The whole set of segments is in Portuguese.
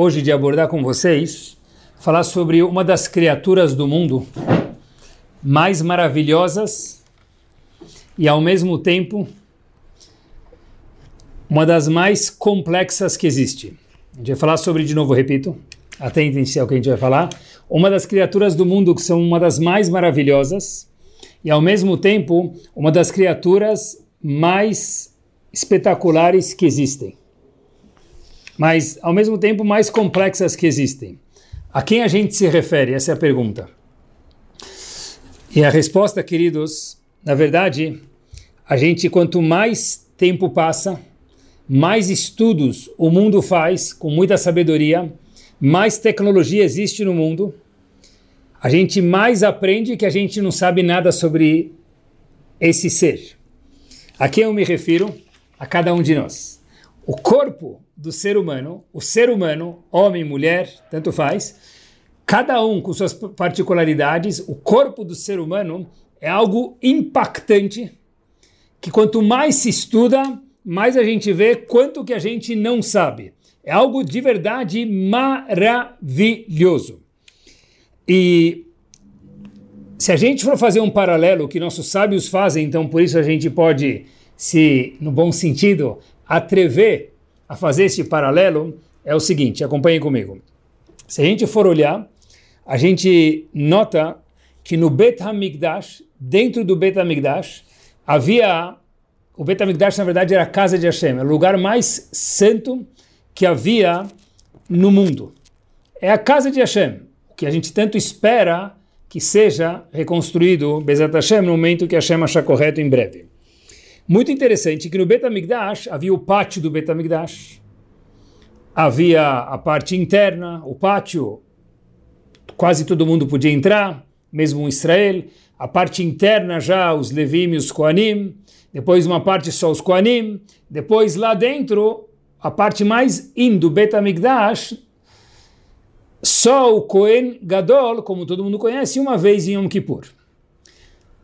hoje de abordar com vocês, falar sobre uma das criaturas do mundo mais maravilhosas e ao mesmo tempo uma das mais complexas que existe. A gente vai falar sobre, de novo, repito, atentem-se ao que a gente vai falar, uma das criaturas do mundo que são uma das mais maravilhosas e ao mesmo tempo uma das criaturas mais espetaculares que existem mas ao mesmo tempo mais complexas que existem. A quem a gente se refere? Essa é a pergunta. E a resposta, queridos, na verdade, a gente quanto mais tempo passa, mais estudos o mundo faz com muita sabedoria, mais tecnologia existe no mundo, a gente mais aprende que a gente não sabe nada sobre esse ser. A quem eu me refiro? A cada um de nós. O corpo do ser humano, o ser humano, homem, mulher, tanto faz, cada um com suas particularidades, o corpo do ser humano é algo impactante que quanto mais se estuda, mais a gente vê quanto que a gente não sabe. É algo de verdade maravilhoso. E se a gente for fazer um paralelo que nossos sábios fazem, então por isso a gente pode se, no bom sentido, atrever a fazer esse paralelo é o seguinte, acompanhem comigo. Se a gente for olhar, a gente nota que no Bet HaMikdash, dentro do Bet HaMikdash, havia... O Bet HaMikdash, na verdade, era a casa de Hashem, era o lugar mais santo que havia no mundo. É a casa de Hashem, que a gente tanto espera que seja reconstruído, Bezat Hashem, no momento que Hashem achar correto em breve. Muito interessante que no Betamigdash havia o pátio do Betamigdash, havia a parte interna, o pátio, quase todo mundo podia entrar, mesmo em Israel. A parte interna já os Levim e os Koanim, depois uma parte só os Koanim, depois lá dentro, a parte mais in do Betamigdash, só o Kohen Gadol, como todo mundo conhece, uma vez em Yom Kippur.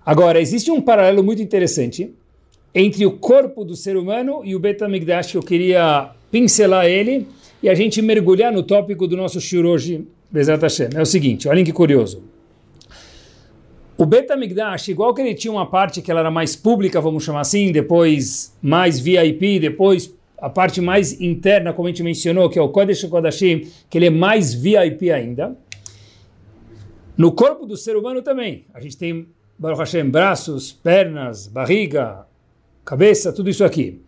Agora, existe um paralelo muito interessante entre o corpo do ser humano e o Betamigdash, que eu queria pincelar ele e a gente mergulhar no tópico do nosso shur hoje, Bezat Hashem. É o seguinte, olhem que curioso. O Betamigdash, igual que ele tinha uma parte que ela era mais pública, vamos chamar assim, depois mais VIP, depois a parte mais interna, como a gente mencionou, que é o Kodesh Kodashim, que ele é mais VIP ainda. No corpo do ser humano também. A gente tem, Baruch Hashem, braços, pernas, barriga, cabeça, tudo isso aqui.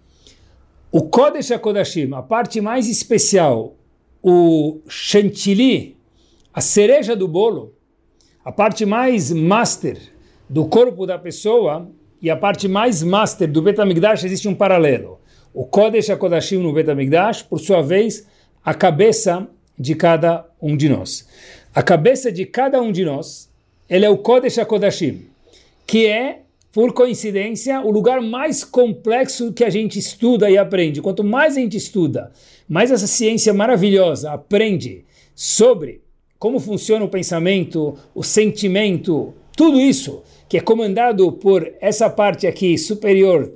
O Kodesh HaKodashim, a parte mais especial, o chantilly, a cereja do bolo, a parte mais master do corpo da pessoa e a parte mais master do Betamigdash existe um paralelo. O Kodesh HaKodashim no Betamigdash, por sua vez, a cabeça de cada um de nós. A cabeça de cada um de nós, ele é o Kodesh HaKodashim, que é por coincidência, o lugar mais complexo que a gente estuda e aprende. Quanto mais a gente estuda, mais essa ciência maravilhosa aprende sobre como funciona o pensamento, o sentimento, tudo isso que é comandado por essa parte aqui superior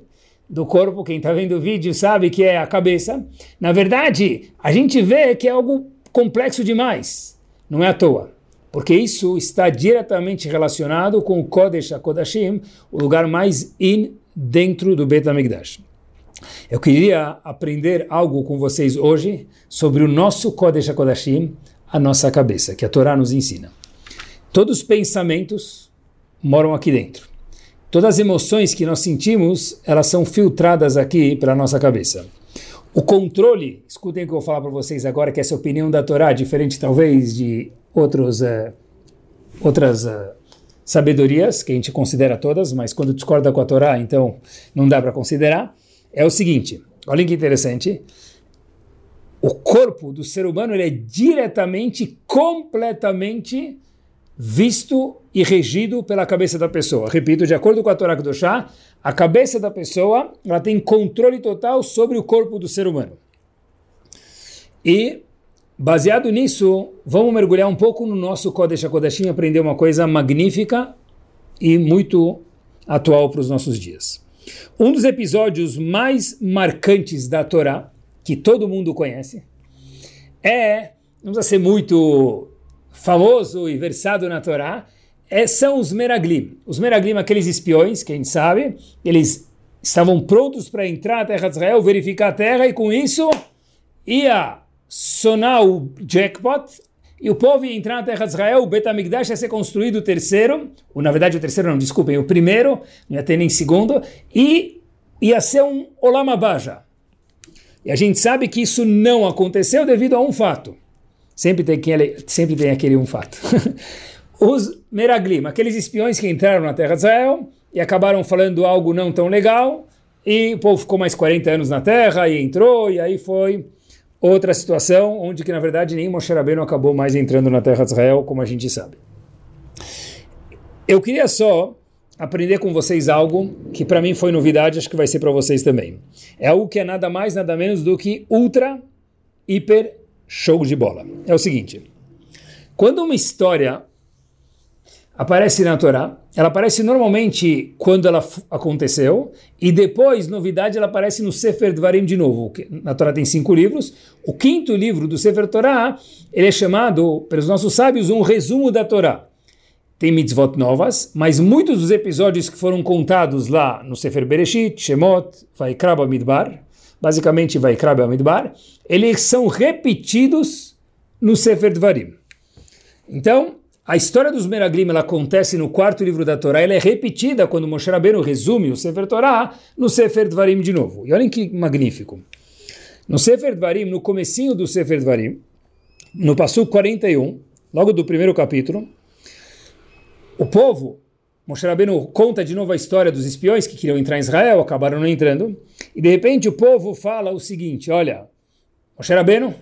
do corpo, quem está vendo o vídeo sabe que é a cabeça. Na verdade, a gente vê que é algo complexo demais. Não é à toa porque isso está diretamente relacionado com o Kodesh HaKodashim, o lugar mais in dentro do Bet HaMikdash. Eu queria aprender algo com vocês hoje sobre o nosso Kodesh HaKodashim, a nossa cabeça, que a Torá nos ensina. Todos os pensamentos moram aqui dentro. Todas as emoções que nós sentimos, elas são filtradas aqui para a nossa cabeça. O controle, escutem o que eu vou falar para vocês agora, que essa opinião da Torá, diferente talvez de outros, uh, outras uh, sabedorias, que a gente considera todas, mas quando discorda com a Torá, então não dá para considerar, é o seguinte, olhem que interessante, o corpo do ser humano ele é diretamente, completamente visto e regido pela cabeça da pessoa. Repito, de acordo com a Torá Kedoshá, a cabeça da pessoa ela tem controle total sobre o corpo do ser humano. E, baseado nisso, vamos mergulhar um pouco no nosso Kodesh HaKodashim e aprender uma coisa magnífica e muito atual para os nossos dias. Um dos episódios mais marcantes da Torá, que todo mundo conhece, é, não precisa ser muito famoso e versado na Torá, é, são os Meraglim. Os Meraglim, aqueles espiões, que a gente sabe, eles estavam prontos para entrar na terra de Israel, verificar a terra, e com isso ia sonar o jackpot, e o povo ia entrar na terra de Israel, o Betamigdash ia ser construído o terceiro, ou na verdade o terceiro não, desculpem, o primeiro, não ia ter nem segundo, e ia ser um Olamabaja. E a gente sabe que isso não aconteceu devido a um fato. Sempre tem, aquele, sempre tem aquele um fato. Os Meraglim, aqueles espiões que entraram na terra de Israel e acabaram falando algo não tão legal, e o povo ficou mais 40 anos na terra e entrou, e aí foi outra situação onde que na verdade nem Moshe Rabbeinu acabou mais entrando na terra de Israel, como a gente sabe. Eu queria só aprender com vocês algo que para mim foi novidade, acho que vai ser para vocês também. É algo que é nada mais, nada menos do que ultra, hiper show de bola. É o seguinte: quando uma história aparece na Torá, ela aparece normalmente quando ela aconteceu, e depois, novidade, ela aparece no Sefer Dvarim de novo. Na Torá tem cinco livros. O quinto livro do Sefer Torá, ele é chamado, pelos nossos sábios, um resumo da Torá. Tem mitzvot novas, mas muitos dos episódios que foram contados lá no Sefer Bereshit, Shemot, Vaikra Midbar, basicamente Vaikra Midbar, eles são repetidos no Sefer Dvarim. Então, a história dos Meraglim ela acontece no quarto livro da Torá, ela é repetida quando Moshe Rabbeinu resume o Sefer Torá no Sefer Dvarim de novo. E olhem que magnífico. No Sefer Dvarim, no comecinho do Sefer Dvarim, no passo 41, logo do primeiro capítulo, o povo, Moshe Rabbeinu conta de novo a história dos espiões que queriam entrar em Israel, acabaram não entrando, e de repente o povo fala o seguinte, olha, Moshe Rabbeinu,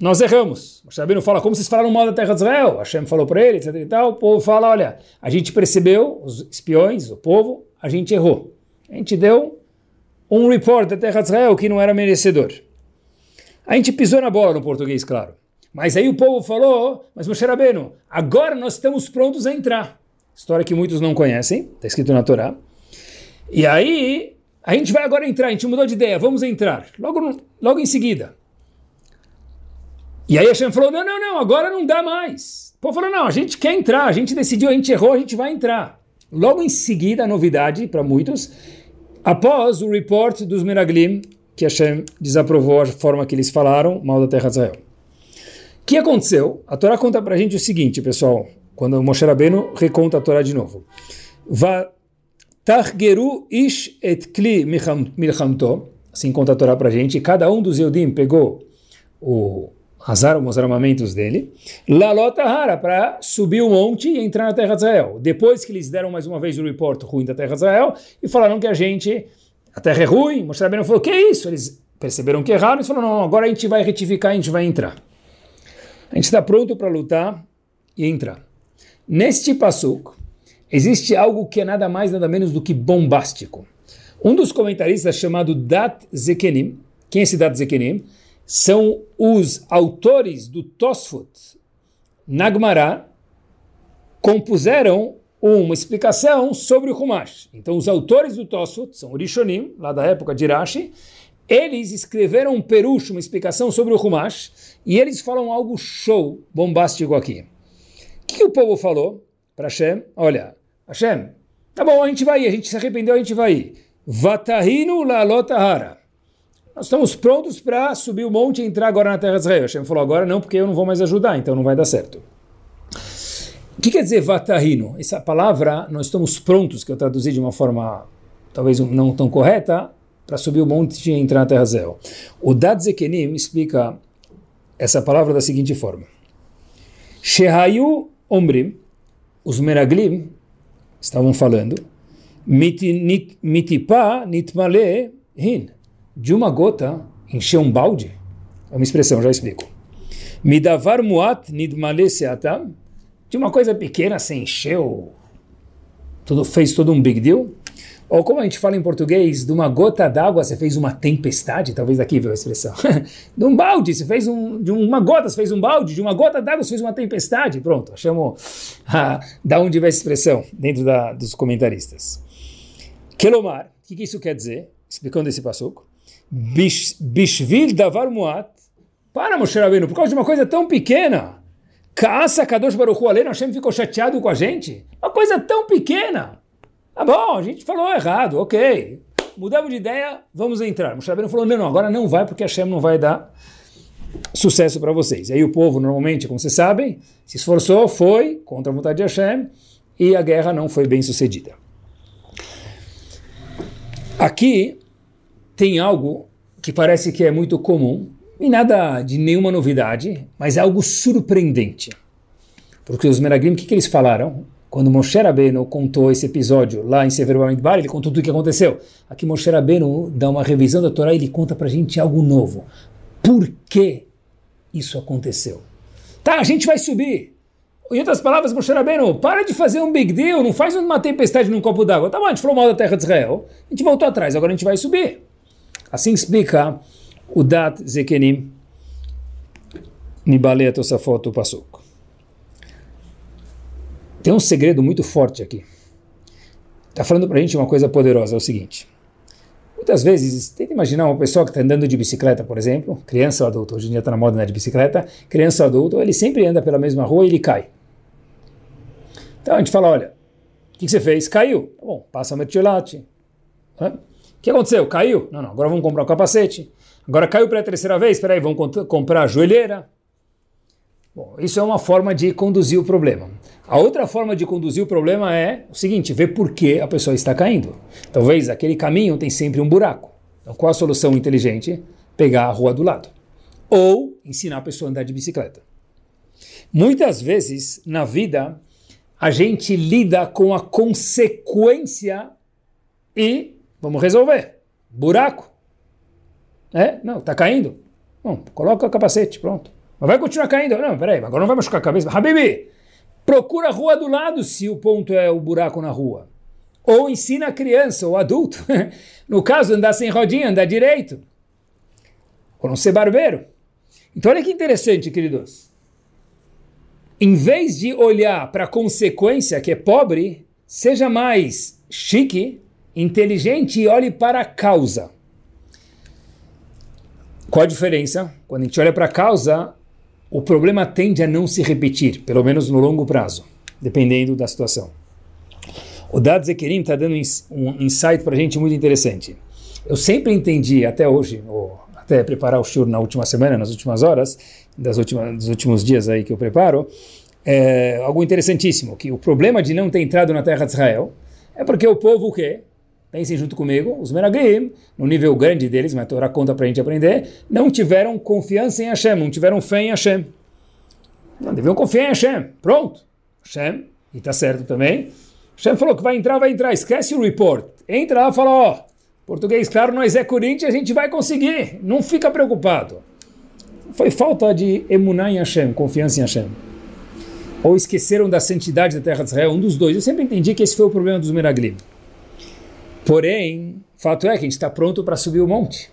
nós erramos. Moshe Rabbeinu fala, como vocês falaram mal da terra de Israel? Hashem falou para ele, etc e tal. O povo fala, olha, a gente percebeu, os espiões, o povo, a gente errou. A gente deu um report da terra de Israel que não era merecedor. A gente pisou na bola no português, claro. Mas aí o povo falou, mas Moshe Rabbeinu, agora nós estamos prontos a entrar. História que muitos não conhecem, está escrito na Torá. E aí, a gente vai agora entrar, a gente mudou de ideia, vamos entrar. Logo, logo em seguida. E aí Hashem falou: não, não, não, agora não dá mais. O povo falou: não, a gente quer entrar, a gente decidiu, a gente errou, a gente vai entrar. Logo em seguida, a novidade para muitos, após o report dos Meraglim, que Hashem desaprovou a forma que eles falaram mal da terra de Israel. O que aconteceu? A Torá conta para a gente o seguinte, pessoal, quando Moshe Rabbeinu reconta a Torá de novo. Va Targeru ish et kli milchamto, assim conta a Torá para a gente, cada um dos Eudim pegou o razaram os armamentos dele, Lalota Hara, para subir o monte e entrar na terra de Israel. Depois que eles deram mais uma vez o report ruim da terra de Israel e falaram que a gente, a terra é ruim, Moshe Rabbeinu falou, que é isso? Eles perceberam que erraram e falaram, não, agora a gente vai retificar, a gente vai entrar. A gente está pronto para lutar e entrar. Neste passuco, existe algo que é nada mais, nada menos do que bombástico. Um dos comentaristas chamado Dat Zekenim, quem é esse Dat Zekenim? São os autores do Tosfot Nagmará compuseram uma explicação sobre o Humash. Então, os autores do Tosfot são Rishonim, lá da época de Rashi, eles escreveram um perucho, uma explicação sobre o Humash, e eles falam algo show, bombástico aqui. O que, que o povo falou para Hashem? Olha, Hashem, tá bom, a gente vai ir, a gente se arrependeu, a gente vai ir. Vatahinu la lotahara. Nós estamos prontos para subir o monte e entrar agora na terra de Israel. Hashem falou, agora não, porque eu não vou mais ajudar, então não vai dar certo. O que quer dizer vatahino? Essa palavra, nós estamos prontos, que eu traduzi de uma forma talvez não tão correta, para subir o monte e entrar na terra de Israel. O Dad Zekenim explica essa palavra da seguinte forma. Shehayu Omrim, os Meraglim estavam falando, mitipa nitmale hin de uma gota encher um balde? É uma expressão, já explico. Midavar muat nidmale seatam. De uma coisa pequena, você encheu, tudo, fez todo um big deal. Ou como a gente fala em português, de uma gota d'água você fez uma tempestade, talvez aqui veio a expressão. de um balde, você fez um, de uma gota você fez um balde, de uma gota d'água você fez uma tempestade. Pronto, chamo ah, da onde veio essa expressão, dentro da, dos comentaristas. Kelomar, o que, que, isso quer dizer? Explicando esse passuco. Bishvil davar muat, para Moshe Rabbeinu, por causa de uma coisa tão pequena. Caça Kadosh Baruch Hu Hashem ficou chateado com a gente. Uma coisa tão pequena. Tá bom, a gente falou errado, ok. Mudamos de ideia, vamos entrar. Moshe Rabbeinu falou, não, não, agora não vai porque Hashem não vai dar sucesso para vocês. E aí o povo, normalmente, como vocês sabem, se esforçou, foi contra a vontade de Hashem e a guerra não foi bem sucedida. Aqui tem algo que parece que é muito comum, e nada de nenhuma novidade, mas é algo surpreendente. Porque os Meraglim, o que, que eles falaram? Quando Moshe Rabbeinu contou esse episódio lá em Sefer Bamidbar, ele contou tudo o que aconteceu. Aqui Moshe Rabbeinu dá uma revisão da Torá e ele conta pra gente algo novo. Por que isso aconteceu? Tá, a gente vai subir. Em outras palavras, Moshe Rabbeinu, para de fazer um big deal, não faz uma tempestade num copo d'água. Tá bom, a gente falou mal da terra de Israel, a gente voltou atrás, agora a gente vai subir. Assim explica o Dat Zekenim Nibale Tosafot Pasuk. Tem um segredo muito forte aqui. Está falando para a gente uma coisa poderosa, é o seguinte. Muitas vezes, tenta imaginar uma pessoa que está andando de bicicleta, por exemplo, criança ou adulto, hoje em dia está na moda andar de bicicleta, criança ou adulto, ele sempre anda pela mesma rua e ele cai. Então a gente fala, olha, o que, que, você fez? Caiu. Tá bom, passa a mertiolate. O que aconteceu? Caiu? Não, não, agora vamos comprar o um capacete. Agora caiu pela terceira vez, espera aí, vamos comprar a joelheira. Bom, isso é uma forma de conduzir o problema. A outra forma de conduzir o problema é o seguinte: ver por que a pessoa está caindo. Talvez aquele caminho tem sempre um buraco. Então, qual a solução inteligente? Pegar a rua do lado. Ou ensinar a pessoa a andar de bicicleta. Muitas vezes, na vida, a gente lida com a consequência e vamos resolver. Buraco. É? Não, está caindo? Bom, coloca o capacete, pronto. Mas vai continuar caindo. Não, peraí, agora não vai machucar a cabeça. Habibi, procura a rua do lado se o ponto é o buraco na rua. Ou ensina a criança ou adulto, no caso, andar sem rodinha, andar direito. Ou não ser barbeiro. Então olha que interessante, queridos. Em vez de olhar para a consequência, que é pobre, seja mais chique, inteligente e olhe para a causa. Qual a diferença? Quando a gente olha para a causa, o problema tende a não se repetir, pelo menos no longo prazo, dependendo da situação. O Dad Zekerim está dando um insight para a gente muito interessante. Eu sempre entendi, até hoje, ou até preparar o shur na última semana, nas últimas horas, das últimas, dos últimos dias aí que eu preparo, é algo interessantíssimo, que o problema de não ter entrado na terra de Israel é porque o povo o quê? Pensem junto comigo, os Meraglim, no nível grande deles, mas a Torá conta para a gente aprender, não tiveram confiança em Hashem, não tiveram fé em Hashem. Não deviam confiar em Hashem. Pronto. Hashem, e está certo também. Hashem falou que vai entrar, vai entrar. Esquece o report. Entra lá e fala, ó, português claro, nós é Corinthians, a gente vai conseguir. Não fica preocupado. Foi falta de emuná em Hashem, confiança em Hashem. Ou esqueceram da santidade da terra de Israel, um dos dois. Eu sempre entendi que esse foi o problema dos Meraglim. Porém, fato é que a gente está pronto para subir o monte.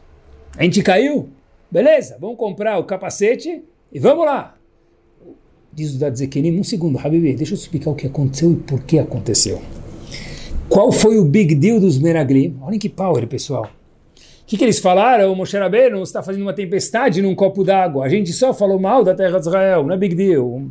A gente caiu, beleza, vamos comprar o capacete e vamos lá. Diz o Dadzekenim, um segundo, Habibi, deixa eu explicar o que aconteceu e por que aconteceu. Qual foi o big deal dos Meraglim? Olhem que power, pessoal. O que, que eles falaram? O Moshe Rabbeinu está fazendo uma tempestade num copo d'água. A gente só falou mal da terra de Israel, não é big deal.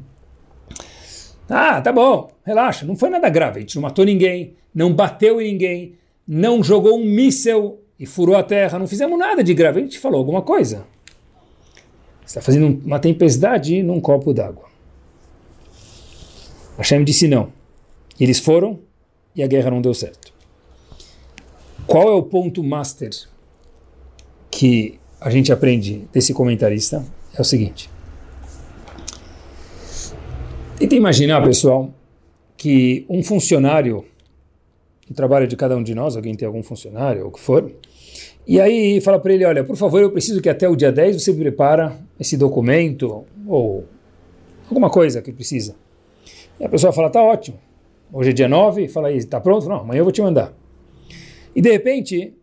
Ah, tá bom, relaxa, não foi nada grave. A gente não matou ninguém, não bateu em ninguém, não jogou um míssel e furou a terra, não fizemos nada de grave. A gente falou alguma coisa. Está fazendo uma tempestade num copo d'água. Hashem disse não. Eles foram e a guerra não deu certo. Qual é o ponto master que a gente aprende desse comentarista? É o seguinte. Tenta imaginar, pessoal, que um funcionário o trabalho de cada um de nós, alguém tem algum funcionário ou o que for, E aí fala para ele, olha, por favor, eu preciso que até o dia 10 você prepara esse documento ou alguma coisa que precisa. E a pessoa fala, tá ótimo. Hoje é dia 9, fala aí, tá pronto? Não, amanhã eu vou te mandar. E de repente,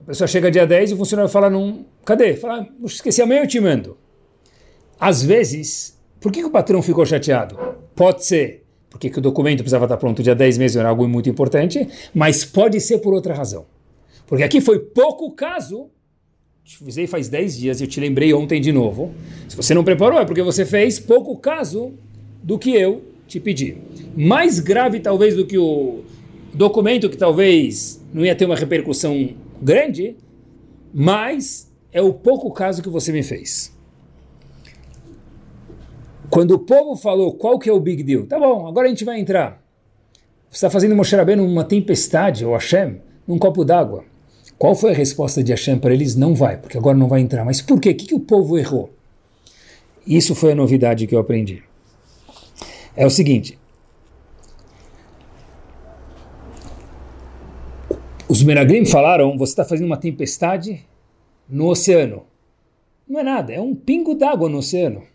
a pessoa chega dia 10 e o funcionário fala, num, cadê? Fala, esqueci, amanhã eu te mando. Às vezes, por que, que o patrão ficou chateado? Pode ser porque o documento precisava estar pronto dia 10 meses, era algo muito importante, mas pode ser por outra razão. Porque aqui foi pouco caso. Te avisei faz 10 dias e eu te lembrei ontem de novo. Se você não preparou, é porque você fez pouco caso do que eu te pedi. Mais grave, talvez, do que o documento, que talvez não ia ter uma repercussão grande, mas é o pouco caso que você me fez. Quando o povo falou qual que é o big deal, tá bom, agora a gente vai entrar. Você está fazendo Moshe Rabbeinu numa tempestade, ou Hashem, num copo d'água. Qual foi a resposta de Hashem para eles? Não vai, porque agora não vai entrar. Mas por quê? O que, que o povo errou? Isso foi a novidade que eu aprendi. É o seguinte. Os Meraglim falaram, você está fazendo uma tempestade no oceano. Não é nada, é um pingo d'água no oceano.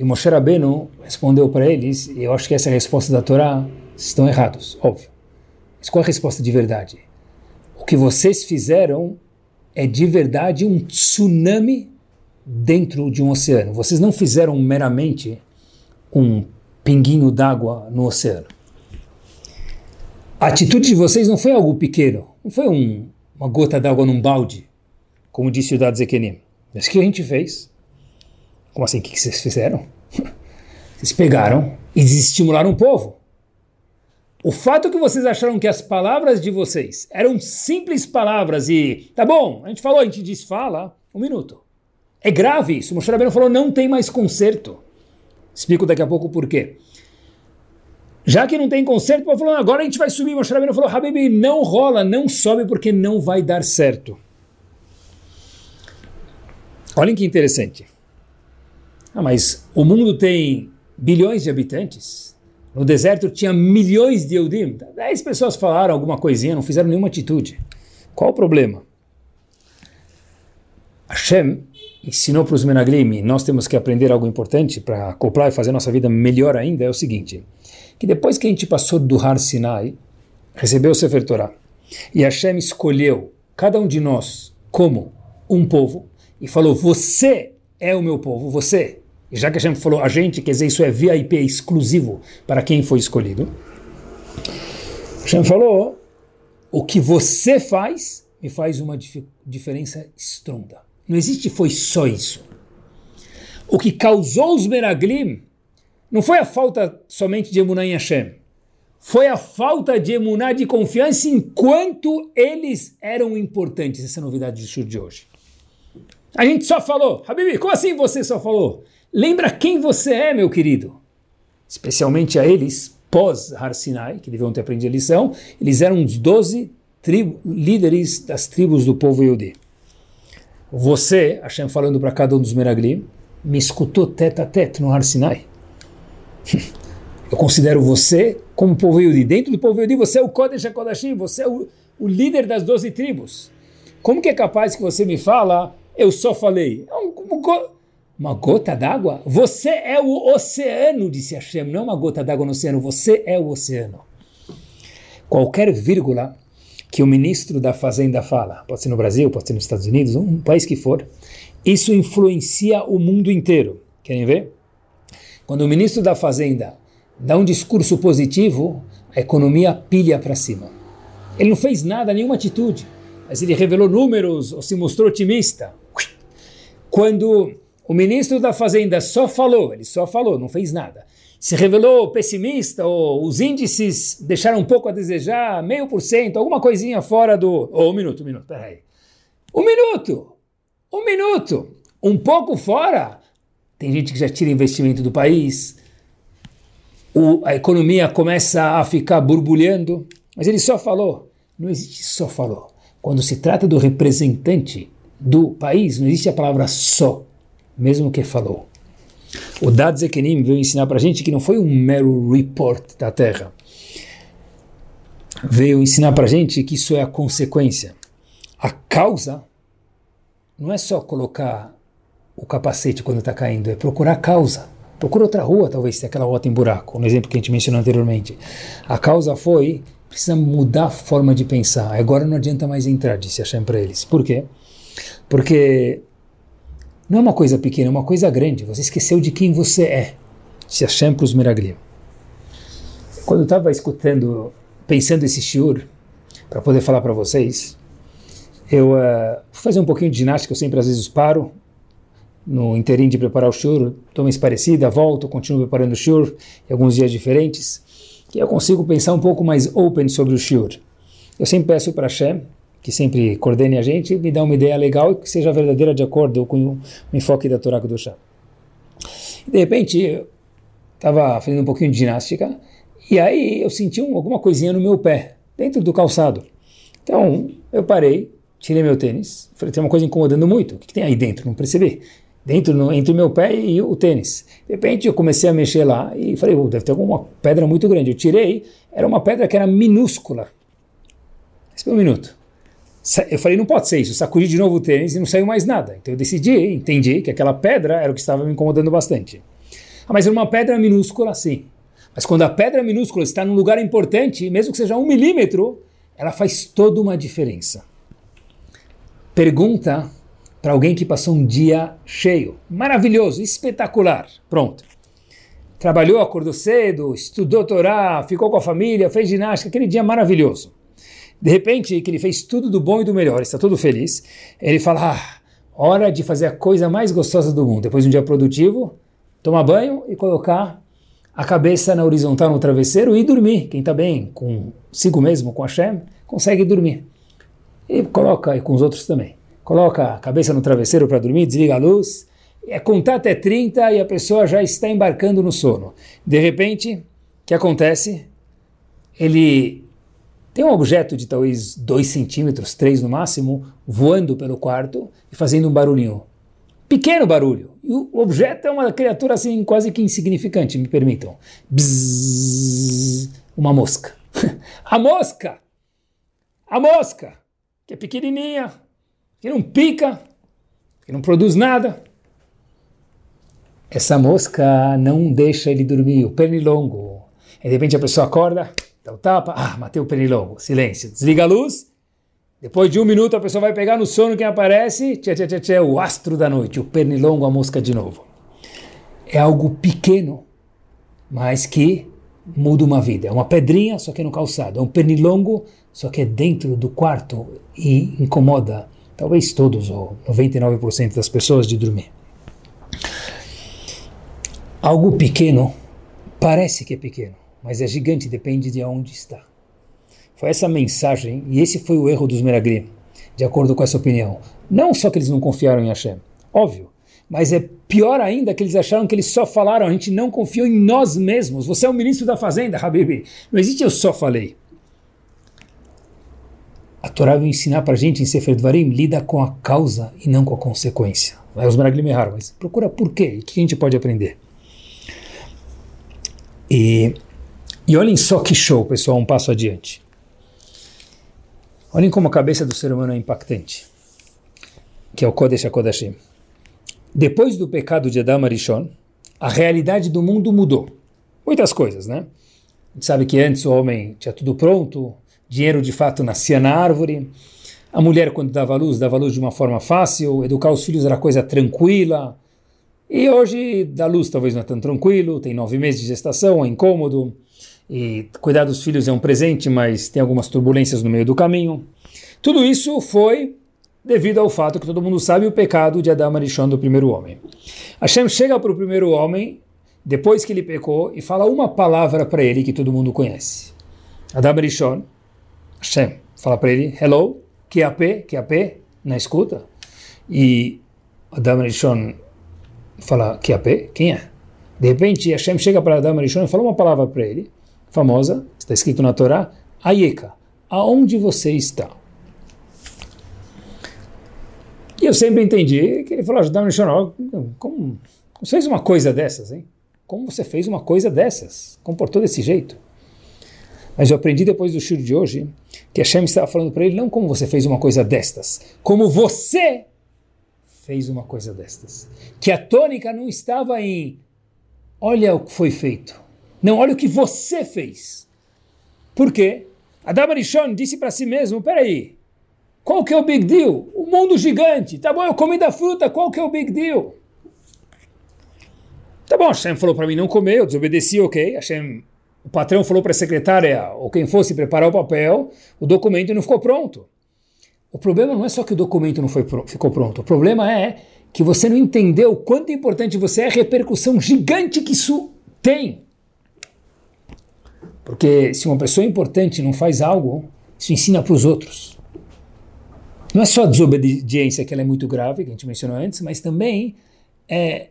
E Moshe Rabbeinu respondeu para eles, e eu acho que essa é a resposta da Torá, estão errados, óbvio. Mas qual é a resposta de verdade? O que vocês fizeram é de verdade um tsunami dentro de um oceano. Vocês não fizeram meramente um pinguinho d'água no oceano. A atitude de vocês não foi algo pequeno, não foi um, uma gota d'água num balde, como disse o Dad Zekenim. Mas o que a gente fez? Como assim? O que vocês fizeram? Vocês pegaram e desestimularam o povo. O fato é que vocês acharam que as palavras de vocês eram simples palavras e, tá bom, a gente falou, a gente desfala, um minuto. É grave isso. Moshe Rabbeinu falou, não tem mais conserto. Explico daqui a pouco por quê. Já que não tem conserto, ele falou, agora a gente vai subir. Moshe Rabbeinu falou, Habibi, não rola, não sobe porque não vai dar certo. Olhem que interessante. Ah, mas o mundo tem bilhões de habitantes. No deserto tinha milhões de Eudim. Dez pessoas falaram alguma coisinha, não fizeram nenhuma atitude. Qual o problema? Hashem ensinou para os Menaglim, e nós temos que aprender algo importante para acoplar e fazer nossa vida melhor ainda, é o seguinte, que depois que a gente passou do Har Sinai, recebeu o Sefer Torah, e Hashem escolheu cada um de nós como um povo, e falou, você é o meu povo, você e já que a gente falou a gente, quer dizer, isso é VIP é exclusivo para quem foi escolhido. Gente falou, o que você faz me faz uma dif diferença estronda. Não existe foi só isso. O que causou os Meraglim não foi a falta somente de emuná em Hashem. Foi a falta de emuná de confiança enquanto eles eram importantes. Essa é a novidade do show de hoje. A gente só falou. Habibi, como assim você só falou? Lembra quem você é, meu querido. Especialmente a eles, pós Har Sinai, que deviam ter aprendido a lição, eles eram os doze líderes das tribos do povo Yehudi. Você, Hashem falando para cada um dos Meraglim, me escutou tete a tete no Har Sinai. Eu considero você como povo Yehudi. Dentro do povo Yehudi, você é o Kodesh HaKodashim, você é o, o líder das doze tribos. Como que é capaz que você me fala, eu só falei? É um, um, uma gota d'água? Você é o oceano, disse Hashem, não uma gota d'água no oceano, você é o oceano. Qualquer vírgula que o ministro da Fazenda fala, pode ser no Brasil, pode ser nos Estados Unidos, um país que for, isso influencia o mundo inteiro. Querem ver? Quando o ministro da Fazenda dá um discurso positivo, a economia pilha para cima. Ele não fez nada, nenhuma atitude, mas ele revelou números ou se mostrou otimista. Quando o ministro da Fazenda só falou, ele só falou, não fez nada. Se revelou pessimista, ou os índices deixaram um pouco a desejar, meio por cento, alguma coisinha fora do. Oh, um minuto, um minuto, peraí. Um minuto! Um minuto! Um pouco fora. Tem gente que já tira investimento do país, o, a economia começa a ficar borbulhando, mas ele só falou. Não existe só falou. Quando se trata do representante do país, não existe a palavra só mesmo que falou. O Dad Zekenim veio ensinar para a gente que não foi um mero report da Terra. Veio ensinar para a gente que isso é a consequência. A causa não é só colocar o capacete quando está caindo, é procurar a causa. Procura outra rua, talvez, se aquela rua tem buraco, no exemplo que a gente mencionou anteriormente. A causa foi, precisa mudar a forma de pensar. Agora não adianta mais entrar, disse Hashem para eles. Por quê? Porque não é uma coisa pequena, é uma coisa grande. Você esqueceu de quem você é, disse Hashem para os Meraglim. Quando eu estava escutando, pensando esse shiur, para poder falar para vocês, eu uh, fui fazer um pouquinho de ginástica, eu sempre às vezes paro, no interim de preparar o shur, dou uma parecida, volto, continuo preparando o shur, em alguns dias diferentes, que eu consigo pensar um pouco mais open sobre o shur. Eu sempre peço para Hashem, que sempre coordene a gente, me dá uma ideia legal e que seja verdadeira de acordo com o enfoque da Torá do Chá. De repente, estava fazendo um pouquinho de ginástica, e aí eu senti um, alguma coisinha no meu pé, dentro do calçado. Então, eu parei, tirei meu tênis, falei, tem uma coisa incomodando muito, o que, que tem aí dentro? Não percebi dentro no, entre o meu pé e o tênis. De repente eu comecei a mexer lá e falei, oh, deve ter alguma pedra muito grande. Eu tirei, era uma pedra que era minúscula. Espera um minuto. Eu falei, não pode ser isso. Sacudi de novo o tênis e não saiu mais nada. Então eu decidi, entendi que aquela pedra era o que estava me incomodando bastante. Ah, mas era uma pedra minúscula, sim. Mas quando a pedra minúscula está num lugar importante, mesmo que seja um milímetro, ela faz toda uma diferença. Pergunta para alguém que passou um dia cheio, maravilhoso, espetacular. Pronto. Trabalhou, acordou cedo, estudou Torá, ficou com a família, fez ginástica, aquele dia maravilhoso. De repente, que ele fez tudo do bom e do melhor, está todo feliz, ele fala: ah, hora de fazer a coisa mais gostosa do mundo. Depois de um dia produtivo, tomar banho e colocar a cabeça na horizontal no travesseiro e dormir. Quem está bem consigo mesmo, com a Hashem, consegue dormir. E coloca aí com os outros também coloca a cabeça no travesseiro para dormir, desliga a luz, é contar até 30 e a pessoa já está embarcando no sono. De repente, o que acontece? Ele tem um objeto de talvez 2 centímetros, 3 no máximo, voando pelo quarto e fazendo um barulhinho. Pequeno barulho. E o objeto é uma criatura assim quase que insignificante, me permitam. Bzzz, uma mosca. a mosca! A mosca! Que é pequenininha, que não pica, que não produz nada. Essa mosca não deixa ele dormir, o pernilongo. E de repente a pessoa acorda, o tapa, ah, matei o pernilongo, silêncio, desliga a luz. Depois de um minuto a pessoa vai pegar no sono quem aparece, tchê, tchê, tchê, tchê, o astro da noite, o pernilongo, a mosca de novo. É algo pequeno, mas que muda uma vida. É uma pedrinha, só que é no calçado. É um pernilongo, só que é dentro do quarto e incomoda talvez todos, ou 99% das pessoas, de dormir. Algo pequeno parece que é pequeno, mas é gigante, depende de onde está. Foi essa mensagem, e esse foi o erro dos Meraglim, de acordo com essa opinião. Não só que eles não confiaram em Hashem, óbvio, mas é pior ainda que eles acharam que eles só falaram, a gente não confiou em nós mesmos. Você é o ministro da Fazenda, Habibi. Não existe eu só falei. A Torá vai ensinar para a gente em Sefer Dvarim, lida com a causa e não com a consequência. Aí os Meraglim erraram, mas procura por quê? O que a gente pode aprender? E, e olhem só que show, pessoal, um passo adiante. Olhem como a cabeça do ser humano é impactante, que é o Kodesh HaKodashim. Depois do pecado de Adam Arishon, a realidade do mundo mudou. Muitas coisas, né? A gente sabe que antes o homem tinha tudo pronto, dinheiro de fato nascia na árvore. A mulher, quando dava luz, dava luz de uma forma fácil, educar os filhos era coisa tranquila. E hoje, dar luz talvez não é tão tranquilo, tem nove meses de gestação, é incômodo. E cuidar dos filhos é um presente, mas tem algumas turbulências no meio do caminho. Tudo isso foi devido ao fato que todo mundo sabe o pecado de Adão Arishon do primeiro homem. Hashem chega para o primeiro homem, depois que ele pecou, e fala uma palavra para ele que todo mundo conhece. Adão Arishon, Hashem fala para ele, hello, QAP, QAP, na escuta. E Adam Rishon fala, QAP, quem é? De repente, Hashem chega para Adam Rishon e fala uma palavra para ele, famosa, está escrito na Torá, Ayeka, aonde você está? E eu sempre entendi que ele falou, Adam Rishon, como você fez uma coisa dessas, hein? Como você fez uma coisa dessas? Comportou desse jeito? Mas eu aprendi depois do show de hoje que Hashem estava falando para ele não como você fez uma coisa destas, como você fez uma coisa destas. Que a tônica não estava em olha o que foi feito. Não, olha o que você fez. Por quê? Adam Arishon disse para si mesmo, peraí, qual que é o big deal? O mundo gigante. Tá bom, eu comi da fruta, qual que é o big deal? Tá bom, Hashem falou para mim não comer, eu desobedeci, ok. Hashem, o patrão falou para a secretária ou quem fosse preparar o papel, o documento não ficou pronto. O problema não é só que o documento não foi, ficou pronto, o problema é que você não entendeu o quanto importante você é, a repercussão gigante que isso tem. Porque se uma pessoa importante não faz algo, isso ensina para os outros. Não é só a desobediência que ela é muito grave, que a gente mencionou antes, mas também é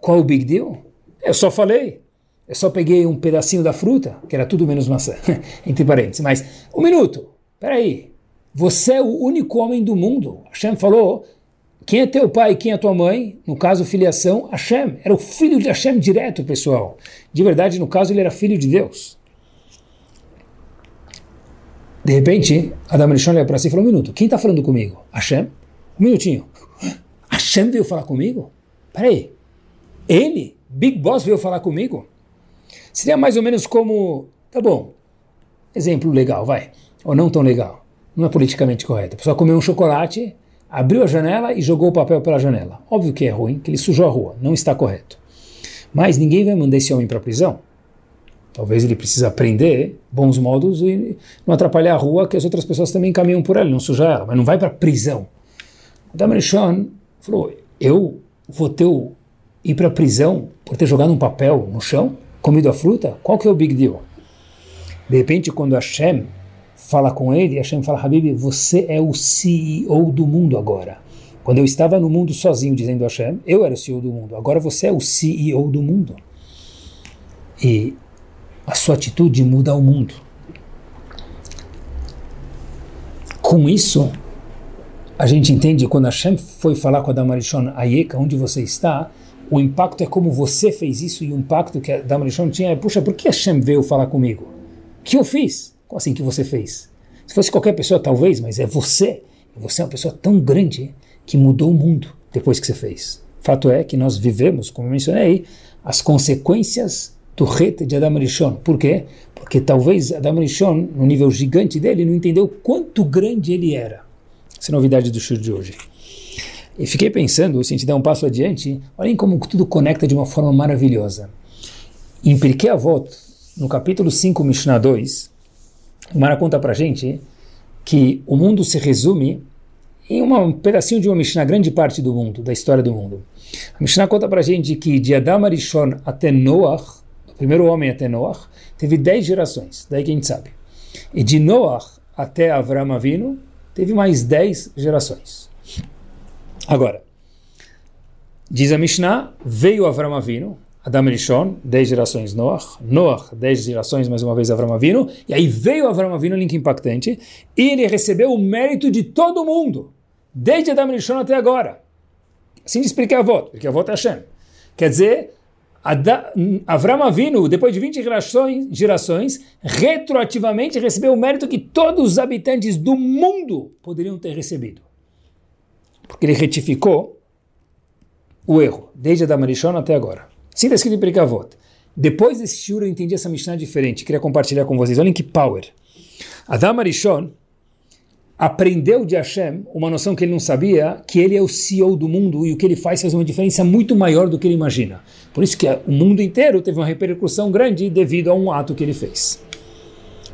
qual o big deal? Eu só falei, eu só peguei um pedacinho da fruta, que era tudo menos maçã, entre parênteses. Mas, um minuto, peraí, você é o único homem do mundo. Hashem falou, quem é teu pai e quem é tua mãe? No caso, filiação, Hashem. Era o filho de Hashem direto, pessoal. De verdade, no caso, ele era filho de Deus. De repente, Adam Rishon olha para si e falou, um minuto, quem está falando comigo? Hashem? Um minutinho. Hashem veio falar comigo? Peraí, ele, Big Boss, veio falar comigo? Seria mais ou menos como, tá bom, exemplo legal, vai, ou não tão legal, não é politicamente correto. A pessoa comeu um chocolate, abriu a janela e jogou o papel pela janela. Óbvio que é ruim, que ele sujou a rua, não está correto. Mas ninguém vai mandar esse homem para a prisão. Talvez ele precise aprender bons modos e não atrapalhar a rua que as outras pessoas também caminham por ela, não sujar ela, mas não vai para a prisão. Adam Rishon falou, eu vou ter o, ir para a prisão por ter jogado um papel no chão, comido a fruta? Qual que é o big deal? De repente, quando Hashem fala com ele, Hashem fala, Habib, você é o CEO do mundo agora. Quando eu estava no mundo sozinho, dizendo Hashem, eu era o CEO do mundo. Agora você é o CEO do mundo. E a sua atitude muda o mundo. Com isso, a gente entende quando Hashem foi falar com Adam Arishon, Ayeka, onde você está, o impacto é como você fez isso e o impacto que Adam Arishon tinha é, puxa, por que Hashem veio falar comigo? Que eu fiz? Como assim que você fez? Se fosse qualquer pessoa, talvez, mas é você. Você é uma pessoa tão grande que mudou o mundo depois que você fez. Fato é que nós vivemos, como eu mencionei, as consequências do de Adam Rishon. Por quê? Porque talvez Adam Rishon, no nível gigante dele, não entendeu quanto grande ele era. Essa é a novidade do show de hoje. E fiquei pensando, se a gente der um passo adiante, olhem como tudo conecta de uma forma maravilhosa. Em Pirkei Avot, no capítulo 5, Mishnah 2, o Mara conta pra gente que o mundo se resume em uma, um pedacinho de uma Mishnah, grande parte do mundo, da história do mundo. A Mishnah conta pra gente que de Adam Arishon até Noach, o primeiro homem até Noach, teve dez gerações, daí que a gente sabe. E de Noach até Avram Avinu, teve mais dez gerações. Agora, diz a Mishnah, veio Avram Avinu, Adam Rishon, dez gerações Noach, Noach, dez gerações mais uma vez Avram Avinu, e aí veio Avram Avinu, link impactante, e ele recebeu o mérito de todo mundo, desde Adam Rishon até agora. Assim diz a voto, porque a voto é Hashem. Quer dizer, Avram Avinu, depois de 20 gerações, gerações, retroativamente recebeu o mérito que todos os habitantes do mundo poderiam ter recebido. Porque ele retificou o erro, desde Adam Arishon até agora. Sim, está em Perikavot. Depois desse shiur eu entendi essa Mishnah diferente, queria compartilhar com vocês. Olhem que power. Adam Arishon aprendeu de Hashem uma noção que ele não sabia, que ele é o CEO do mundo e o que ele faz faz uma diferença muito maior do que ele imagina. Por isso que o mundo inteiro teve uma repercussão grande devido a um ato que ele fez.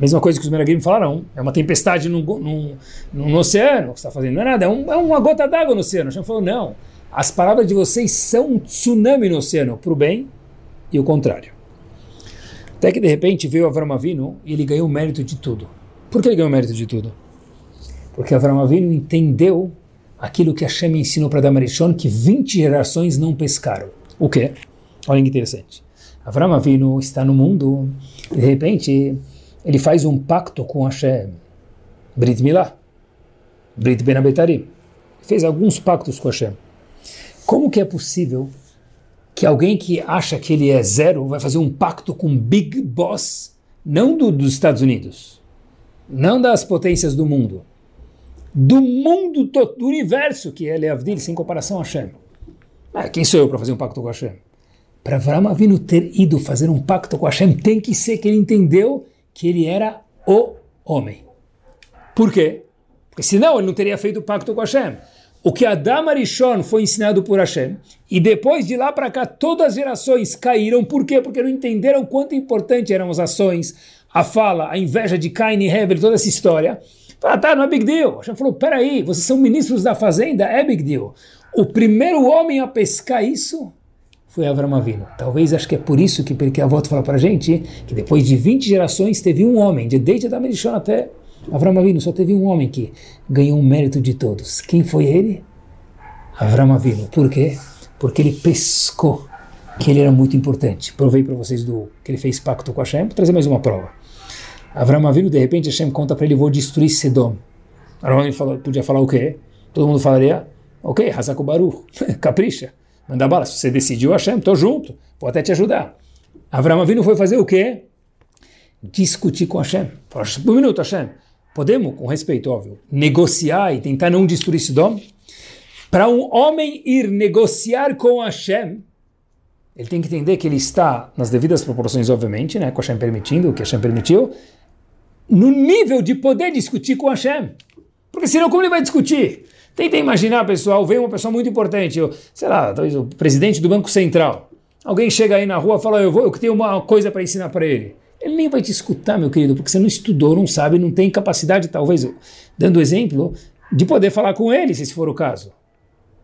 Mesma coisa que os Meragrim falaram, é uma tempestade no, no, no oceano, o que está fazendo não é nada, é, um, é uma gota d'água no oceano. Hashem falou, não, as palavras de vocês são um tsunami no oceano, para o bem e o contrário. Até que de repente veio Avram Avinu e ele ganhou o mérito de tudo. Por que ele ganhou o mérito de tudo? Porque Avram Avinu entendeu aquilo que Hashem ensinou para Damarishon, que 20 gerações não pescaram. O quê? Olha que interessante. Avram Avinu está no mundo e de repente ele faz um pacto com Hashem. Brit Milá. Brit Ben Abetarim. Fez alguns pactos com Hashem. Como que é possível que alguém que acha que ele é zero vai fazer um pacto com Big Boss não do, dos Estados Unidos, não das potências do mundo, do mundo, do universo, que é Leavdil, sem comparação a Hashem. Ah, quem sou eu para fazer um pacto com Hashem? Para Avram Avinu ter ido fazer um pacto com Hashem, tem que ser que ele entendeu que ele era o homem. Por quê? Porque senão ele não teria feito o pacto com Hashem. O que Adam Arishon foi ensinado por Hashem, e depois de lá para cá todas as gerações caíram, por quê? Porque não entenderam quanto importante eram as ações, a fala, a inveja de Cain e Hevel, toda essa história. Fala, tá, não é big deal. Hashem falou, peraí, vocês são ministros da fazenda, é big deal. O primeiro homem a pescar isso foi Avram Avinu. Talvez acho que é por isso que, porque a volta fala para a gente que depois de 20 gerações teve um homem, de desde Adam Arishon até Avram Avinu, só teve um homem que ganhou o mérito de todos. Quem foi ele? Avram Avinu. Por quê? Porque ele pescou que ele era muito importante. Provei para vocês do que ele fez pacto com Hashem. Vou trazer mais uma prova. Avram Avinu, de repente, Hashem conta para ele, vou destruir Sedom. Avram Avinu podia falar o quê? Todo mundo falaria, ok, Hazakubaru, capricha. Manda bala. Se você decidiu, Hashem, estou junto. Vou até te ajudar. Avram Avinu foi fazer o quê? Discutir com Hashem. Fala, um minuto, Hashem. Podemos, com respeito, óbvio, negociar e tentar não destruir Sodom? Para um homem ir negociar com Hashem, ele tem que entender que ele está nas devidas proporções, obviamente, né, com Hashem permitindo, o que Hashem permitiu, no nível de poder discutir com Hashem. Porque senão como ele vai discutir? Tenta imaginar, pessoal, vem uma pessoa muito importante, eu, sei lá, talvez o presidente do Banco Central. Alguém chega aí na rua e fala, eu, vou, eu tenho uma coisa para ensinar para ele. Ele nem vai te escutar, meu querido, porque você não estudou, não sabe, não tem capacidade, talvez, dando exemplo, de poder falar com ele, se esse for o caso.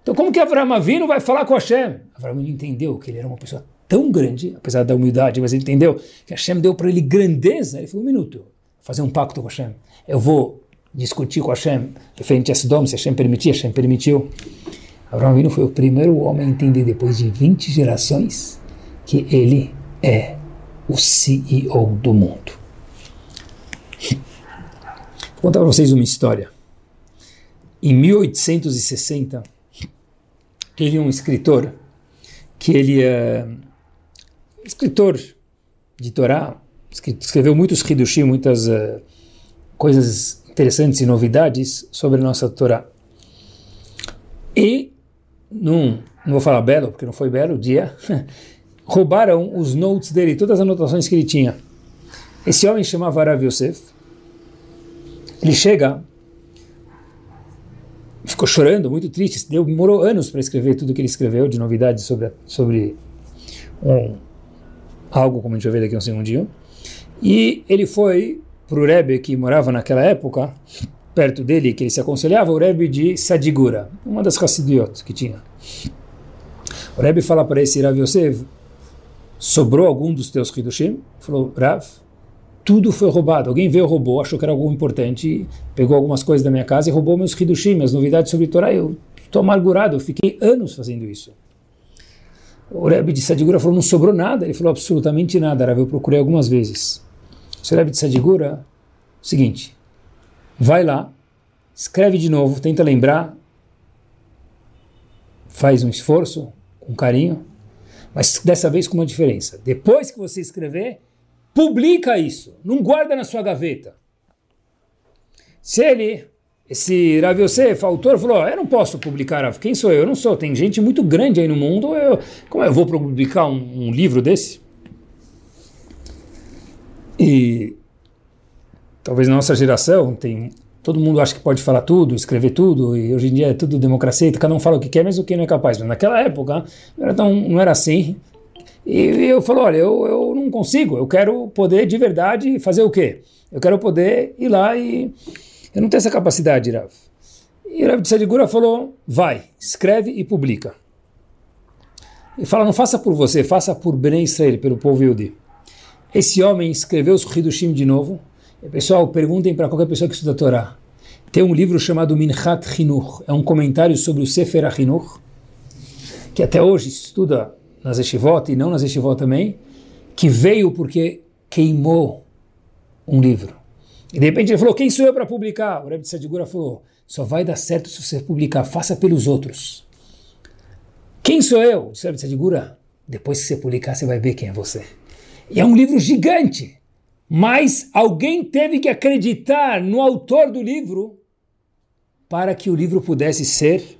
Então, como que Avram Avinu vai falar com Hashem? Avram Avinu entendeu que ele era uma pessoa tão grande, apesar da humildade, mas ele entendeu que Hashem deu para ele grandeza. Ele falou, um minuto, fazer um pacto com Hashem. Eu vou discutir com Hashem, referente a Sodom, se Hashem permitir, Hashem permitiu. Abraão Avinu foi o primeiro homem a entender, depois de 20 gerações, que ele é o CEO do mundo. Vou contar para vocês uma história. Em 1860, teve um escritor que ele é escritor de Torá, escreveu muitos Hidushim, muitas uh, coisas interessantes e novidades sobre a nossa Torá. E, num, não vou falar belo, porque não foi belo, dia, roubaram os notes dele, todas as anotações que ele tinha. Esse homem chamava Rav Yosef. Ele chega, ficou chorando, muito triste, demorou anos para escrever tudo que ele escreveu de novidades sobre, sobre um, algo, como a gente vai ver daqui a um segundinho. E ele foi para o Rebbe que morava naquela época, perto dele, que ele se aconselhava, o Rebbe de Sadigura, uma das Hassidiot que tinha. O Rebbe fala para esse Rav Yosef, sobrou algum dos teus Hidushim? Falou, Rav, tudo foi roubado. Alguém veio, roubou, achou que era algo importante, pegou algumas coisas da minha casa e roubou meus Hidushim, as novidades sobre Torá. Eu estou amargurado, eu fiquei anos fazendo isso. O Rebbe de Sadigura falou, não sobrou nada. Ele falou, absolutamente nada, Rav, eu procurei algumas vezes. Rebbe de Sadigura, seguinte, vai lá, escreve de novo, tenta lembrar, faz um esforço, com carinho, mas dessa vez com uma diferença. Depois que você escrever, publica isso, não guarda na sua gaveta. Se ele, esse Rav Yosef, autor, falou, eu não posso publicar, quem sou eu? Eu não sou, tem gente muito grande aí no mundo, eu, como eu vou publicar um, um livro desse? E talvez na nossa geração tem todo mundo acha que pode falar tudo, escrever tudo, e hoje em dia é tudo democracia, cada um fala o que quer, mas o que não é capaz. Mas naquela época não era, não era assim. E eu falo, olha, eu, eu não consigo, eu quero poder de verdade fazer o quê? Eu quero poder ir lá e eu não tenho essa capacidade, Rav. E Rav de Sadigura falou, vai, escreve e publica. E fala, não faça por você, faça por Bnei Israel, pelo povo Yudi. Esse homem escreveu os Hidushim de novo. E, pessoal, perguntem para qualquer pessoa que estuda a Torá. Tem um livro chamado Minchat Chinuch, é um comentário sobre o Sefer HaChinuch, que até hoje estuda nas Yeshivot e não nas Yeshivot também, que veio porque queimou um livro. E de repente ele falou, quem sou eu para publicar? O Rebbe Sadigura falou, só vai dar certo se você publicar, faça pelos outros. Quem sou eu? O Rebbe Sadigura, depois que você publicar, você vai ver quem é você. E é um livro gigante. Mas alguém teve que acreditar no autor do livro para que o livro pudesse ser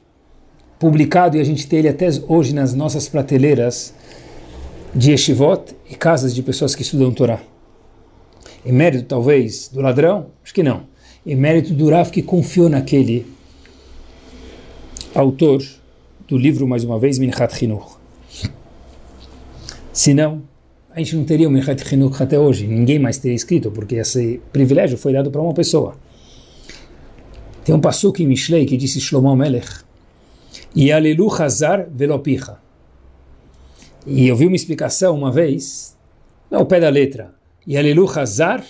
publicado e a gente tem ele até hoje nas nossas prateleiras de Yeshivot e casas de pessoas que estudam Torá. Em mérito, talvez, do ladrão? Acho que não. Em mérito do Rav que confiou naquele autor do livro, mais uma vez, Minchat Chinuch. Se não, a gente não teria o Minchat Chinuch até hoje. Ninguém mais teria escrito, porque esse privilégio foi dado para uma pessoa. Tem um passuque em Mishlei que disse Shlomo Melech, Yalelu Hazar Velopicha. E eu vi uma explicação uma vez, não o pé da letra, Yalelu Hazar,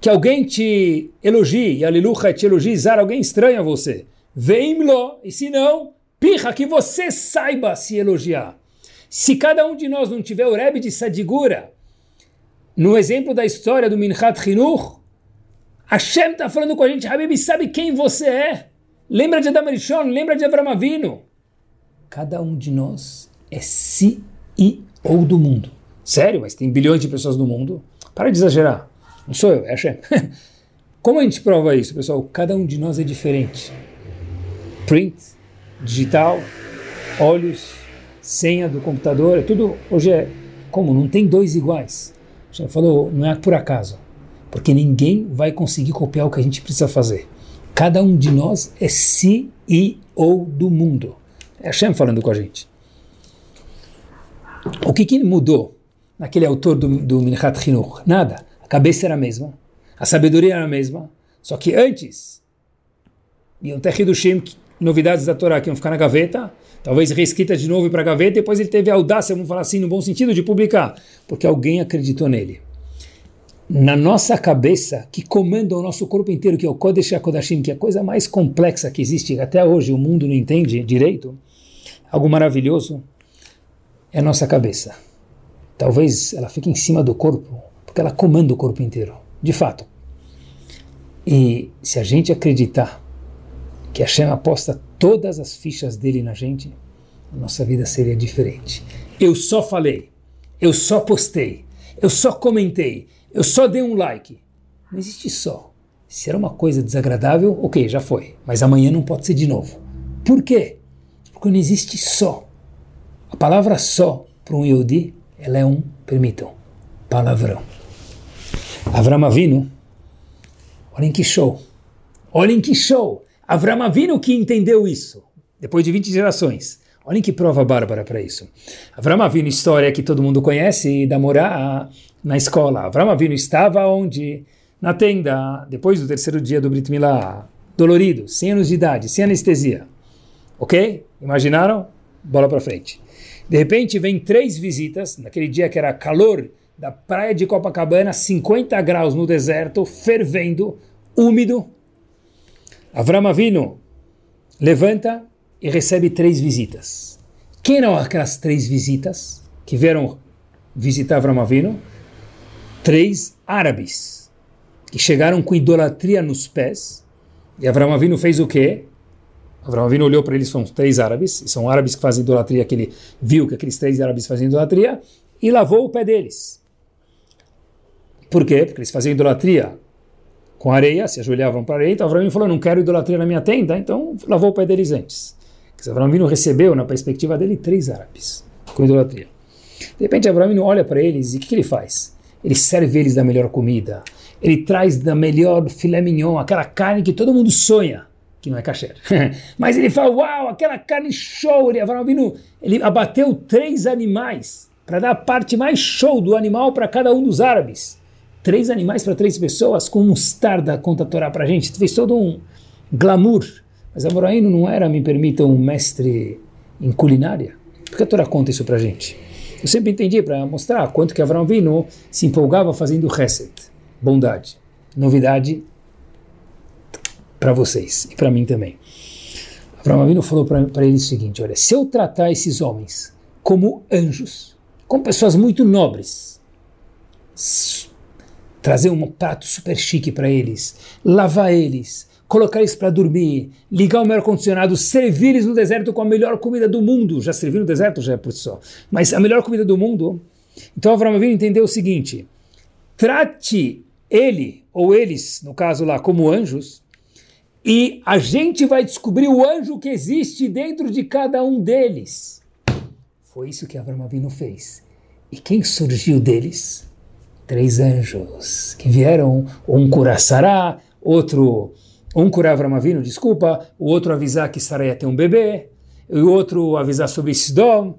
que alguém te elogie, Yalelu te elogie, Zar, alguém estranha você. Veimlo, e se não, pirra, que você saiba se elogiar. Se cada um de nós não tiver o Rebbe de Sadigura, no exemplo da história do Minchat Chinuch, Hashem está falando com a gente, Habib, sabe quem você é? Lembra de Adam Rishon, lembra de Avram Avinu. Cada um de nós é CEO do mundo. Sério, mas tem bilhões de pessoas no mundo. Para de exagerar. Não sou eu, é Hashem. Como a gente prova isso, pessoal? Cada um de nós é diferente print, digital, olhos, senha do computador, é tudo, hoje é como, não tem dois iguais. Já falou, não é por acaso, porque ninguém vai conseguir copiar o que a gente precisa fazer. Cada um de nós é CEO do mundo. É Hashem falando com a gente. O que, que mudou naquele autor do, do Minchat Chinuch? Nada. A cabeça era a mesma, a sabedoria era a mesma, só que antes, iam ter Hidushim novidades da Torá que iam ficar na gaveta, talvez reescrita de novo para a gaveta, depois ele teve a audácia, vamos falar assim, no bom sentido, de publicar, porque alguém acreditou nele. Na nossa cabeça, que comanda o nosso corpo inteiro, que é o Kodesh HaKodashim, que é a coisa mais complexa que existe, até hoje o mundo não entende direito, algo maravilhoso, é a nossa cabeça. Talvez ela fique em cima do corpo, porque ela comanda o corpo inteiro, de fato. E se a gente acreditar que Hashem aposta todas as fichas dele na gente, a nossa vida seria diferente. Eu só falei, eu só postei, eu só comentei, eu só dei um like. Não existe só. Se era uma coisa desagradável, ok, já foi. Mas amanhã não pode ser de novo. Por quê? Porque não existe só. A palavra só para um Yodi, ela é um, permitam, palavrão. Avram Avinu, olhem que show. Olhem que show. Avram Avinu que entendeu isso, depois de 20 gerações. Olhem que prova bárbara para isso. Avram Avinu, história que todo mundo conhece, da morar na escola. Avram Avinu estava onde? Na tenda, depois do terceiro dia do Brit Milá, dolorido, 100 anos de idade, sem anestesia. Ok? Imaginaram? Bola para frente. De repente vem três visitas, naquele dia que era calor da praia de Copacabana, 50 graus no deserto, fervendo, úmido, Avram Avinu levanta e recebe três visitas. Quem eram aquelas três visitas que vieram visitar Avram Avinu? Três árabes que chegaram com idolatria nos pés. E Avram Avinu fez o quê? Avram Avinu olhou para eles, são três árabes, são árabes que fazem idolatria, que ele viu que aqueles três árabes fazem idolatria, e lavou o pé deles. Por quê? Porque eles faziam idolatria com areia, se ajoelhavam para a areia, então Avram falou, não quero idolatria na minha tenda, então lavou o pé deles antes. Avram recebeu, na perspectiva dele, três árabes com idolatria. De repente Avram olha para eles e o que, que, ele faz? Ele serve eles da melhor comida, ele traz da melhor filé mignon, aquela carne que todo mundo sonha, que não é kasher. Mas ele fala, uau, aquela carne show, ele, Avram ele abateu três animais para dar a parte mais show do animal para cada um dos árabes três animais para três pessoas com mostarda, conta a Torá para a gente. Fez todo um glamour. Mas Amoraíno não era, me permitam, um mestre em culinária. Por que a Torá conta isso para a gente? Eu sempre entendi para mostrar quanto que Avram Vino se empolgava fazendo reset, bondade, novidade para vocês e para mim também. Avram Avinu falou para ele o seguinte: olha, se eu tratar esses homens como anjos, como pessoas muito nobres, trazer um prato super chique para eles, lavar eles, colocar eles para dormir, ligar o meu ar-condicionado, servir eles no deserto com a melhor comida do mundo. Já servir no deserto já é por si só, mas a melhor comida do mundo. Então Avram Avinu entendeu o seguinte: trate ele ou eles, no caso lá, como anjos, e a gente vai descobrir o anjo que existe dentro de cada um deles. Foi isso que Abraão Avinu fez. E quem surgiu deles? Três anjos que vieram, um curar Sará, outro, um curar Abraão Avinu, desculpa, o outro avisar que Sará ia ter um bebê, e o outro avisar sobre Sidom.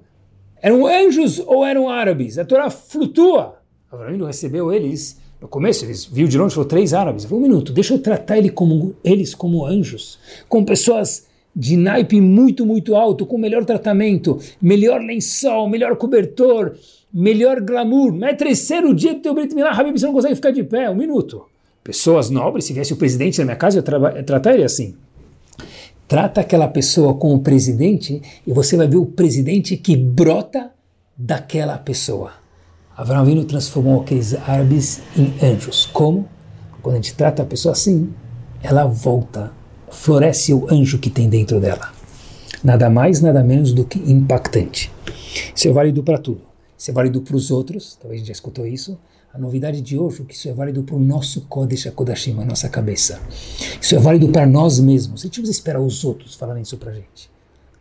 Eram anjos ou eram árabes? A Torá flutua. Abraão recebeu eles no começo, eles viu de longe, falou três árabes. Falei, um minuto, deixa eu tratar ele como, eles como anjos, como pessoas de naipe muito, muito alto, com melhor tratamento, melhor lençol, melhor cobertor, melhor glamour. Não é terceiro dia do teu Brit Milá, Habib, você não consegue ficar de pé, um minuto. Pessoas nobres, se viesse o presidente na minha casa, eu ia tratar ele assim. Trata aquela pessoa como presidente e você vai ver o presidente que brota daquela pessoa. Abraão Avinu transformou aqueles árabes em anjos. Como? Quando a gente trata a pessoa assim, ela volta, floresce o anjo que tem dentro dela. Nada mais, nada menos do que impactante. Isso é válido para tudo. Isso é válido para os outros, talvez a gente já escutou isso. A novidade de hoje é que isso é válido para o nosso Kodesh HaKodashim, a nossa cabeça. Isso é válido para nós mesmos. A gente esperar os outros falarem isso para a gente.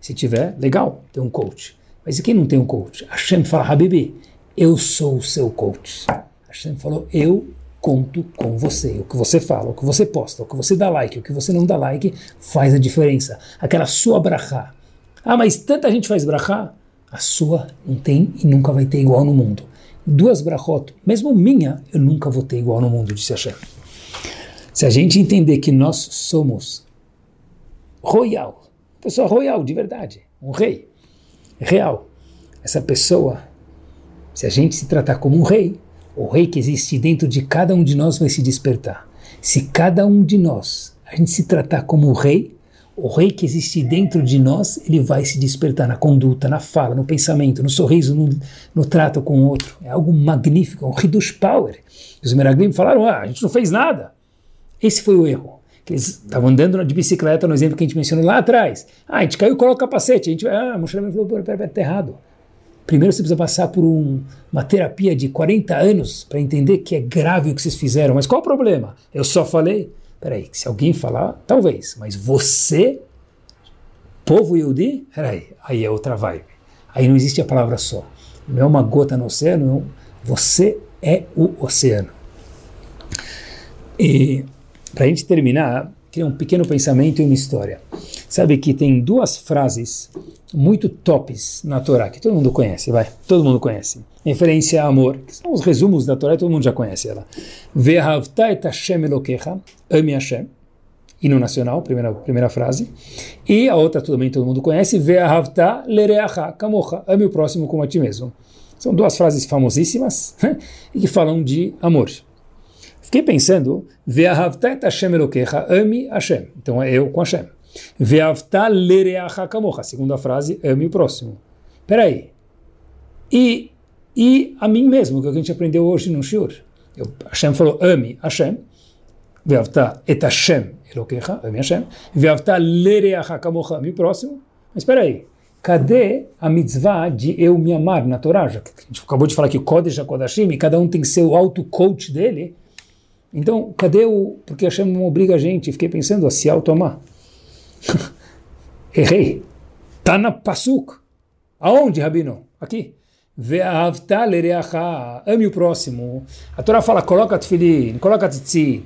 Se tiver, legal, tem um coach. Mas e quem não tem um coach? Hashem fala, Habibi, eu sou o seu coach. Hashem falou, eu conto com você. O que você fala, o que você posta, o que você dá like, o que você não dá like, faz a diferença. Aquela sua brachá. Ah, mas tanta gente faz brachá. A sua não tem e nunca vai ter igual no mundo. Duas brachot, mesmo minha, eu nunca vou ter igual no mundo, disse Hashem. Se a gente entender que nós somos royal, pessoa royal de verdade, um rei real, essa pessoa se a gente se tratar como um rei, o rei que existe dentro de cada um de nós vai se despertar. Se cada um de nós a gente se tratar como um rei, o rei que existe dentro de nós, ele vai se despertar na conduta, na fala, no pensamento, no sorriso, no, no trato com o outro. É algo magnífico, é um Hidush Power. Os Meraglim falaram, ah, a gente não fez nada. Esse foi o erro. Eles estavam andando de bicicleta, no exemplo que a gente mencionou lá atrás. Ah, a gente caiu, coloca o capacete. A gente, ah, Moshe falou, pera, pera, tá errado. Primeiro você precisa passar por um, uma terapia de 40 anos para entender que é grave o que vocês fizeram. Mas qual o problema? Eu só falei. Peraí, se alguém falar, talvez. Mas você, povo Yehudi, peraí, aí é outra vibe. Aí não existe a palavra só. Não é uma gota no oceano, não. você é o oceano. E para a gente terminar, queria um pequeno pensamento e uma história. Sabe que tem duas frases muito tops na Torá, que todo mundo conhece, vai, todo mundo conhece. Referência a amor, que são os resumos da Torá, todo mundo já conhece ela. Ve'ahavta et Hashem Elokecha, ame Hashem, hino nacional, primeira, primeira frase. E a outra também todo mundo conhece, Ve'ahavta lereacha kamocha, ame o próximo como a ti mesmo. São duas frases famosíssimas e que falam de amor. Fiquei pensando, Ve'ahavta et Hashem Elokecha, ame Hashem. Então é eu com Hashem. Ve'avta lereacha kamocha. Segunda frase, ame o próximo. Peraí. E, e a mim mesmo, que, é a gente aprendeu hoje no Shur. Eu, Hashem falou, ame Hashem. Ve'avta et Hashem elokecha, ame Hashem. Ve'avta lereacha kamocha, ame o próximo. Mas peraí. Cadê a mitzvah de eu me amar na Torá? Já a gente acabou de falar que Kodesh Kodashim, e cada um tem que ser o auto-coach dele. Então, cadê o... Porque Hashem não obriga a gente, fiquei pensando a se auto-amar. Errei. Está na Pasuk. Aonde, Rabino? Aqui. Ame o próximo. A Torá fala, coloca tefilin, coloca tzitzit,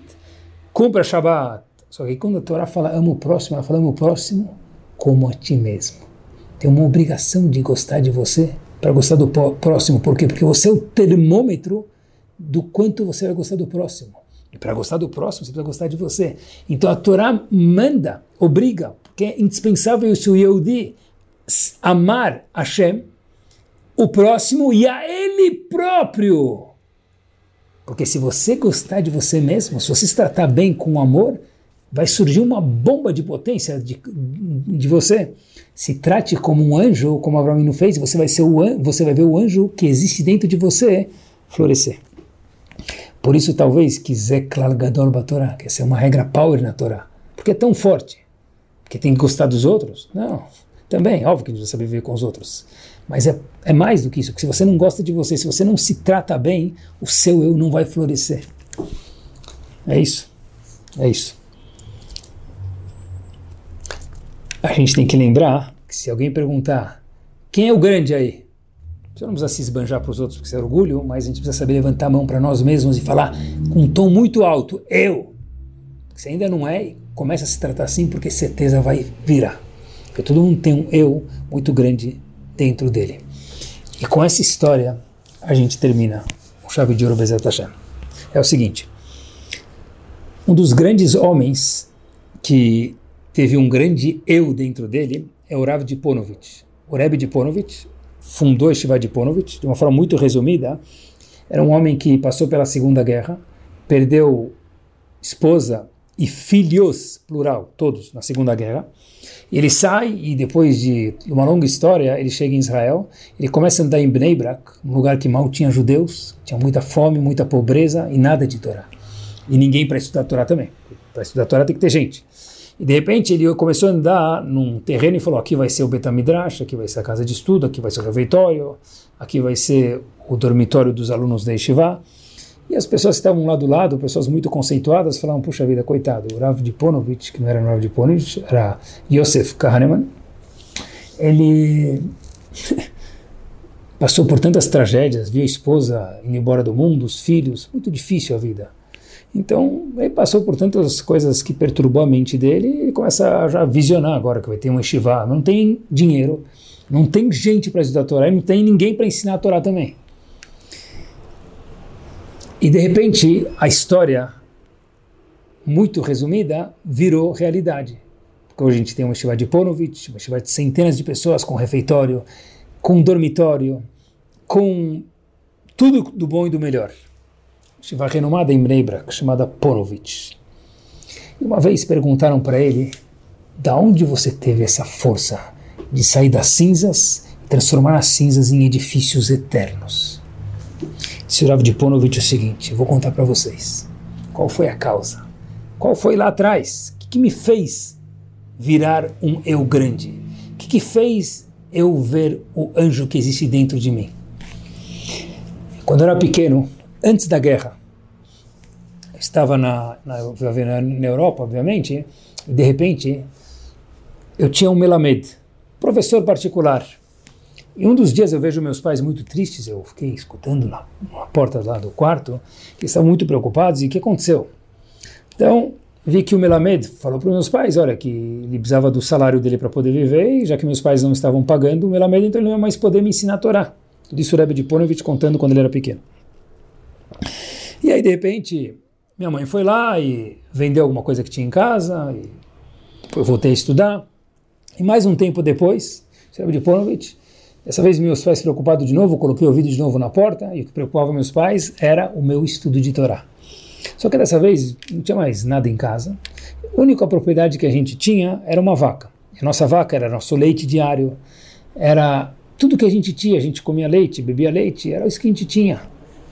cumpra Shabbat. Só que quando a Torá fala, ama o próximo, ela fala, ama o próximo como a ti mesmo. Tem uma obrigação de gostar de você para gostar do próximo. Por quê? Porque você é o termômetro do quanto você vai gostar do próximo. E para gostar do próximo, você precisa gostar de você. Então a Torá manda, obriga, porque é indispensável isso o Yehudi amar Hashem, o próximo e a ele próprio. Porque se você gostar de você mesmo, se você se tratar bem com amor, vai surgir uma bomba de potência de, de você. Se trate como um anjo, como Abraão fez, você vai, ser o, você vai ver o anjo que existe dentro de você florescer. Por isso, talvez, quiser Klal Gadol Torá, que é uma regra power na Torá. Porque é tão forte. Porque tem que gostar dos outros? Não. Também, óbvio que a gente precisa saber viver com os outros. Mas é, é mais do que isso, porque se você não gosta de você, se você não se trata bem, o seu eu não vai florescer. É isso. É isso. A gente tem que lembrar que se alguém perguntar quem é o grande aí, você não precisa se esbanjar para os outros porque isso é orgulho, mas a gente precisa saber levantar a mão para nós mesmos e falar com um tom muito alto, eu. Se ainda não é, começa a se tratar assim porque certeza vai virar. Porque todo mundo tem um eu muito grande dentro dele. E com essa história a gente termina o chave de ouro Bezat Hashem. É o seguinte, um dos grandes homens que teve um grande eu dentro dele é o Rav de Ponovitch. O Rebbe de Ponovitch fundou Shiva de Ponovitch, de uma forma muito resumida, era um homem que passou pela Segunda Guerra, perdeu esposa e filhos, plural, todos, na Segunda Guerra. Ele sai e depois de uma longa história, ele chega em Israel, ele começa a andar em Bnei Brak, um lugar que mal tinha judeus, tinha muita fome, muita pobreza e nada de Torá. E ninguém para estudar Torá também. Para estudar Torá tem que ter gente. E de repente ele começou a andar num terreno e falou: aqui vai ser o Betamidrash, aqui vai ser a casa de estudo, aqui vai ser o refeitório, aqui vai ser o dormitório dos alunos da Yeshiva. E as pessoas que estavam lá do lado, pessoas muito conceituadas, falavam: puxa vida, coitado, o Rav de Ponovitch, que não era o Rav de Ponovitch, era Yosef Kahneman, ele passou por tantas tragédias, viu a esposa indo embora do mundo, os filhos, muito difícil a vida. Então, ele passou por tantas coisas que perturbou a mente dele e ele começa a já visionar agora que vai ter um estivá. Não tem dinheiro, não tem gente para estudar a Torá e não tem ninguém para ensinar a Torá também. E de repente, a história, muito resumida, virou realidade. Porque hoje a gente tem uma estivá de Ponovitch, uma estivá de centenas de pessoas com refeitório, com dormitório, com tudo do bom e do melhor. Shiva renomada em Bnei Brak, chamada Porovitch. E uma vez perguntaram para ele, da onde você teve essa força de sair das cinzas e transformar as cinzas em edifícios eternos? Disse Rav de Ponovitch o seguinte, vou contar para vocês. Qual foi a causa? Qual foi lá atrás? O que, que me fez virar um eu grande? O que, que fez eu ver o anjo que existe dentro de mim? Quando eu era pequeno, antes da guerra. estava na, na, na, Europa, obviamente, e de repente eu tinha um Melamed, professor particular. E um dos dias eu vejo meus pais muito tristes, eu fiquei escutando na, na porta lá do quarto, que estavam muito preocupados, e o que aconteceu? Então, vi que o Melamed falou para os meus pais, olha, que ele precisava do salário dele para poder viver, e já que meus pais não estavam pagando o Melamed, então ele não ia mais poder me ensinar a Torá. Disse o Rebbe de Ponovitch contando quando ele era pequeno. E aí, de repente, minha mãe foi lá e vendeu alguma coisa que tinha em casa, e depois voltei a estudar. E mais um tempo depois, Sérgio de Ponovitch, dessa vez meus pais preocupados de novo, coloquei o ouvido de novo na porta, e o que preocupava meus pais era o meu estudo de Torá. Só que dessa vez não tinha mais nada em casa. A única propriedade que a gente tinha era uma vaca. a nossa vaca era nosso leite diário, era tudo que a gente tinha, a gente comia leite, bebia leite, era isso que a gente tinha.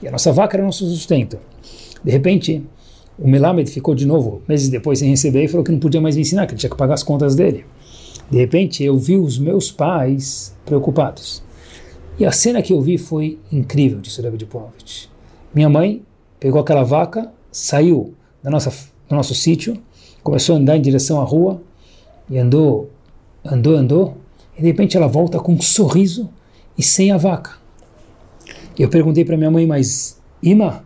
E a nossa vaca era nosso sustento. De repente, o Melamed ficou de novo, meses depois, sem receber, e falou que não podia mais me ensinar, que ele tinha que pagar as contas dele. De repente, eu vi os meus pais preocupados. E a cena que eu vi foi incrível, disse Rebbe de Ponovitch. Minha mãe pegou aquela vaca, saiu da nossa, do nosso sítio, começou a andar em direção à rua, e andou, andou, andou, e de repente ela volta com um sorriso e sem a vaca. Eu perguntei para minha mãe, mas Ima,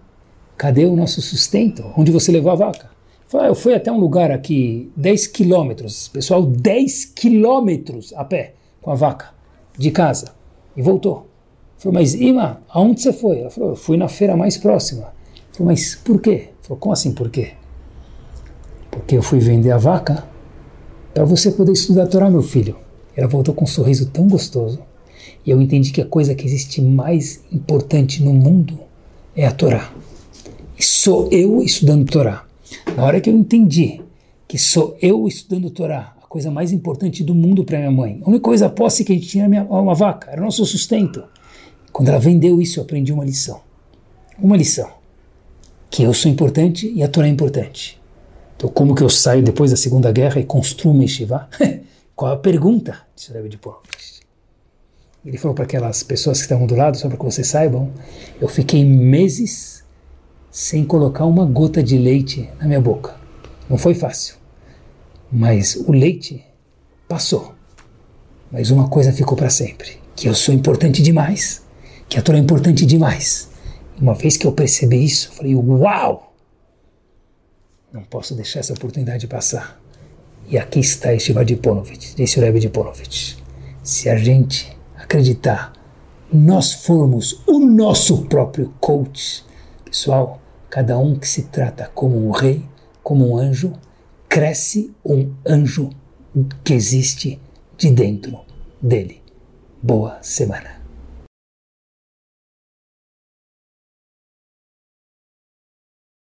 cadê o nosso sustento? Onde você levou a vaca? Falei, ah, eu fui até um lugar aqui, 10 quilômetros, pessoal, 10 quilômetros a pé com a vaca de casa e voltou. Falei, mas Ima, aonde você foi? Ela falou, eu fui na feira mais próxima. Falei, mas por quê? Falou, como assim por quê? Porque eu fui vender a vaca para você poder estudar a Torá, meu filho. Ela voltou com um sorriso tão gostoso. E eu entendi que a coisa que existe mais importante no mundo é a Torá. E sou eu estudando Torá. Na hora que eu entendi que sou eu estudando Torá, a coisa mais importante do mundo para minha mãe, a única coisa posse que a gente tinha era uma vaca, era o nosso sustento. Quando ela vendeu isso, eu aprendi uma lição. Uma lição. Que eu sou importante e a Torá é importante. Então, como que eu saio depois da Segunda Guerra e construo uma yeshiva? Qual a pergunta? Disse o de. Ele falou para aquelas pessoas que estavam do lado, só para que vocês saibam, eu fiquei meses sem colocar uma gota de leite na minha boca. Não foi fácil. Mas o leite passou. Mas uma coisa ficou para sempre, que eu sou importante demais, que a Torá é importante demais. Uma vez que eu percebi isso, eu falei, uau! Não posso deixar essa oportunidade passar. E aqui está este Vadiponovich, disse o Rebbe de Ponovitch. Se a gente acreditar, nós formos o nosso próprio coach. Pessoal, cada um que se trata como um rei, como um anjo, cresce um anjo que existe de dentro dele. Boa semana.